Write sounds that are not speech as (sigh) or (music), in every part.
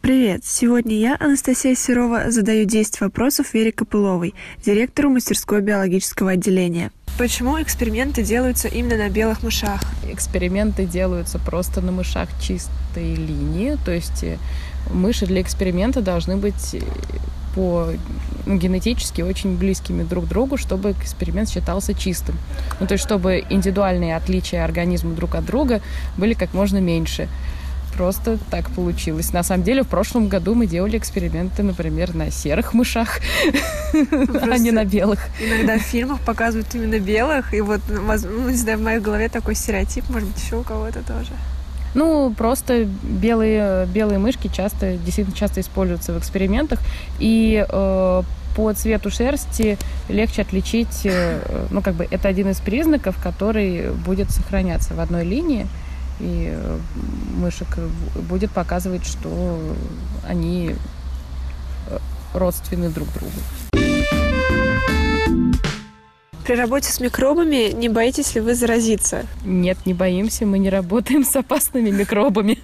Привет! Сегодня я, Анастасия Серова, задаю 10 вопросов Вере Копыловой, директору мастерской биологического отделения. Почему эксперименты делаются именно на белых мышах? Эксперименты делаются просто на мышах чистой линии, то есть э, мыши для эксперимента должны быть э, по ну, генетически очень близкими друг к другу, чтобы эксперимент считался чистым. Ну, то есть, чтобы индивидуальные отличия организма друг от друга были как можно меньше просто так получилось. На самом деле, в прошлом году мы делали эксперименты, например, на серых мышах, а не на белых. Иногда в фильмах показывают именно белых, и вот, ну, не знаю, в моей голове такой стереотип, может быть, еще у кого-то тоже. Ну, просто белые, белые мышки часто, действительно часто используются в экспериментах, и э, по цвету шерсти легче отличить, э, ну, как бы это один из признаков, который будет сохраняться в одной линии и э, мышек будет показывать, что они э, родственны друг другу. При работе с микробами не боитесь ли вы заразиться? Нет, не боимся. Мы не работаем с опасными микробами.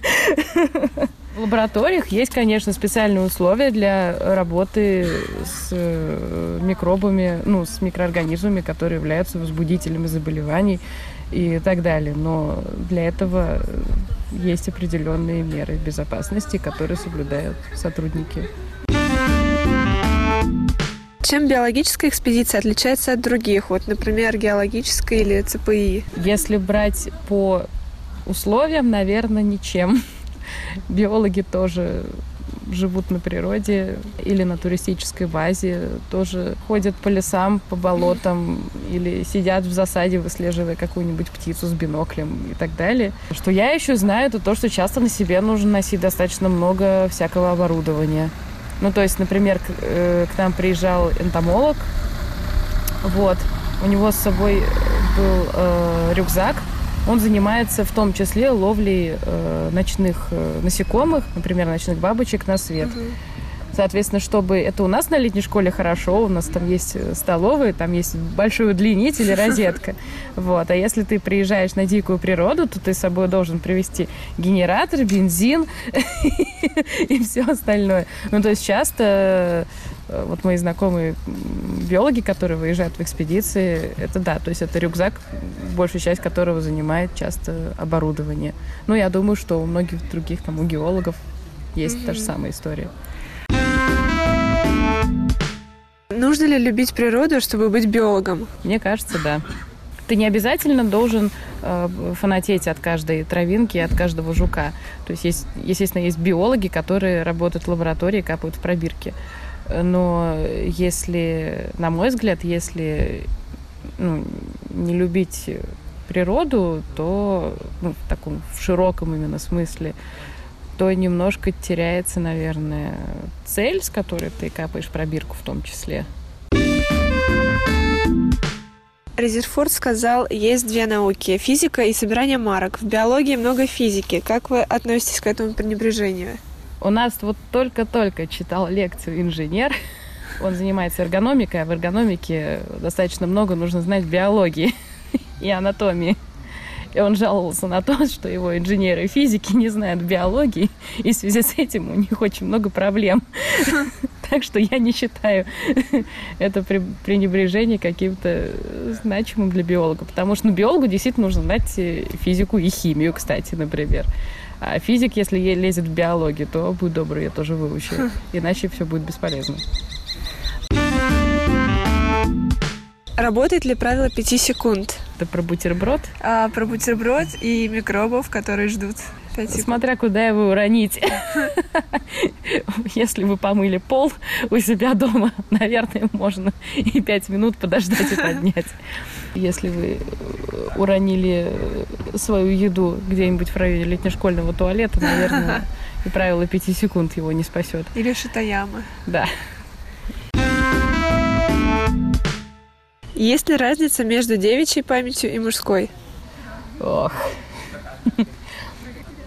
В лабораториях есть, конечно, специальные условия для работы с э, микробами, ну, с микроорганизмами, которые являются возбудителями заболеваний и так далее. Но для этого есть определенные меры безопасности, которые соблюдают сотрудники. Чем биологическая экспедиция отличается от других? Вот, например, геологическая или ЦПИ? Если брать по условиям, наверное, ничем. (laughs) Биологи тоже живут на природе или на туристической базе, тоже ходят по лесам, по болотам или сидят в засаде, выслеживая какую-нибудь птицу с биноклем и так далее. Что я еще знаю, это то, что часто на себе нужно носить достаточно много всякого оборудования. Ну, то есть, например, к, э, к нам приезжал энтомолог, вот, у него с собой был э, рюкзак, он занимается в том числе ловлей э, ночных э, насекомых, например, ночных бабочек на свет. Угу. Соответственно, чтобы это у нас на летней школе хорошо, у нас там есть э, столовые, там есть большой удлинитель и розетка. (laughs) Вот. А если ты приезжаешь на дикую природу, то ты с собой должен привезти генератор, бензин (laughs) и все остальное. Ну, то есть часто Э, вот мои знакомые биологи, которые выезжают в экспедиции, это да, то есть это рюкзак, большая часть которого занимает часто оборудование. Ну, я думаю, что у многих других, там, у геологов есть mm-hmm. та же самая история. Нужно ли любить природу, чтобы быть биологом? Мне кажется, да. Ты не обязательно должен э, фанатеть от каждой травинки, от каждого жука. То есть, есть, естественно, есть биологи, которые работают в лаборатории, капают в пробирки. Но если, на мой взгляд, если ну, не любить природу, то ну, в таком в широком именно смысле, то немножко теряется, наверное, цель, с которой ты капаешь пробирку в том числе. Резерфорд сказал, есть две науки – физика и собирание марок. В биологии много физики. Как вы относитесь к этому пренебрежению? У нас вот только-только читал лекцию инженер. Он занимается эргономикой, а в эргономике достаточно много нужно знать биологии (laughs) и анатомии. И он жаловался на то, (laughs) что его инженеры физики не знают биологии, и в связи с этим у них очень много проблем. (laughs) Так что я не считаю (laughs) это пренебрежение каким-то значимым для биолога. Потому что ну, биологу действительно нужно знать физику и химию, кстати, например. А физик, если лезет в биологию, то будь добрый, я тоже выучу. Иначе все будет бесполезно. Работает ли правило 5 секунд? Это про бутерброд? А, про бутерброд и микробов, которые ждут 5 секунд. Смотря куда его уронить. Если вы помыли пол у себя дома, наверное, можно и 5 минут подождать и поднять. Если вы э, уронили свою еду где-нибудь в районе летнешкольного туалета, наверное, и правило 5 секунд его не спасет. Или шитаямы. Да. Есть ли разница между девичьей памятью и мужской? Ох.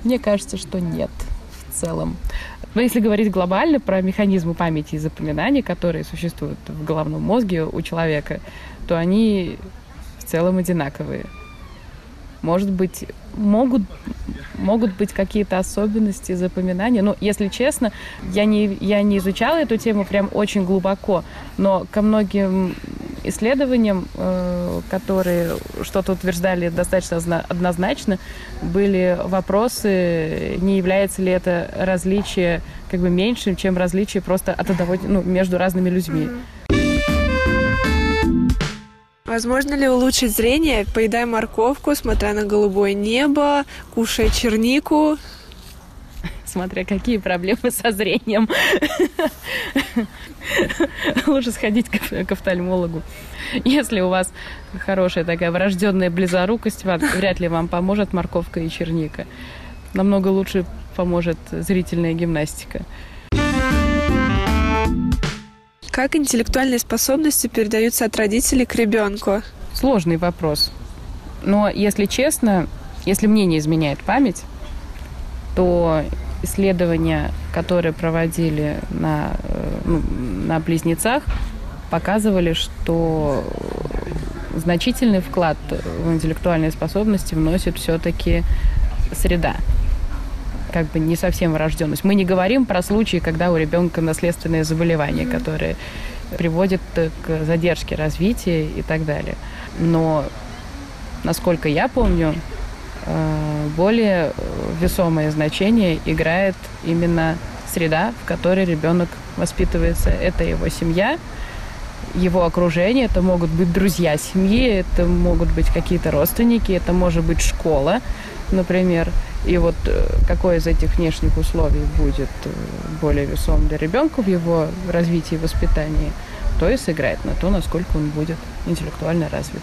Мне кажется, что нет в целом. Но если говорить глобально про механизмы памяти и запоминания, которые существуют в головном мозге у человека, то они целом одинаковые. Может быть, могут, могут быть какие-то особенности запоминания. Но, если честно, я не, я не изучала эту тему прям очень глубоко, но ко многим исследованиям, э, которые что-то утверждали достаточно однозначно, были вопросы, не является ли это различие как бы меньшим, чем различие просто от одного, ну, между разными людьми. Возможно ли улучшить зрение, поедая морковку, смотря на голубое небо, кушая чернику? Смотря какие проблемы со зрением. Лучше сходить к офтальмологу. Если у вас хорошая такая врожденная близорукость, вряд ли вам поможет морковка и черника. Намного лучше поможет зрительная гимнастика. Как интеллектуальные способности передаются от родителей к ребенку? Сложный вопрос. Но, если честно, если мне не изменяет память, то исследования, которые проводили на, э, ну, на близнецах, показывали, что значительный вклад в интеллектуальные способности вносит все-таки среда как бы не совсем врожденность. Мы не говорим про случаи, когда у ребенка наследственные заболевания, которые приводят к задержке развития и так далее. Но, насколько я помню, более весомое значение играет именно среда, в которой ребенок воспитывается. Это его семья, его окружение, это могут быть друзья семьи, это могут быть какие-то родственники, это может быть школа, например. И вот э, какое из этих внешних условий будет э, более весом для ребенка в его развитии и воспитании, то и сыграет на то, насколько он будет интеллектуально развит.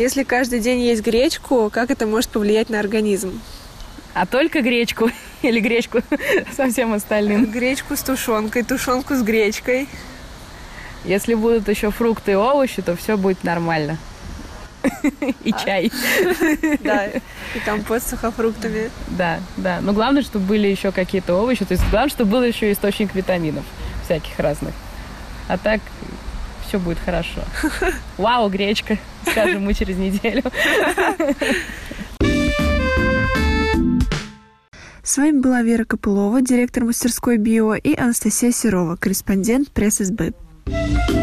Если каждый день есть гречку, как это может повлиять на организм? А только гречку (laughs) или гречку (laughs) со всем остальным? Гречку с тушенкой, тушенку с гречкой. Если будут еще фрукты и овощи, то все будет нормально. (laughs) И чай. Да, и компот с сухофруктами. Да, да. Но главное, чтобы были еще какие-то овощи. То есть главное, чтобы был еще источник витаминов всяких разных. А так все будет хорошо. Вау, гречка, скажем мы через неделю. С вами была Вера Копылова, директор мастерской БИО, и Анастасия Серова, корреспондент пресс-СБ. thank you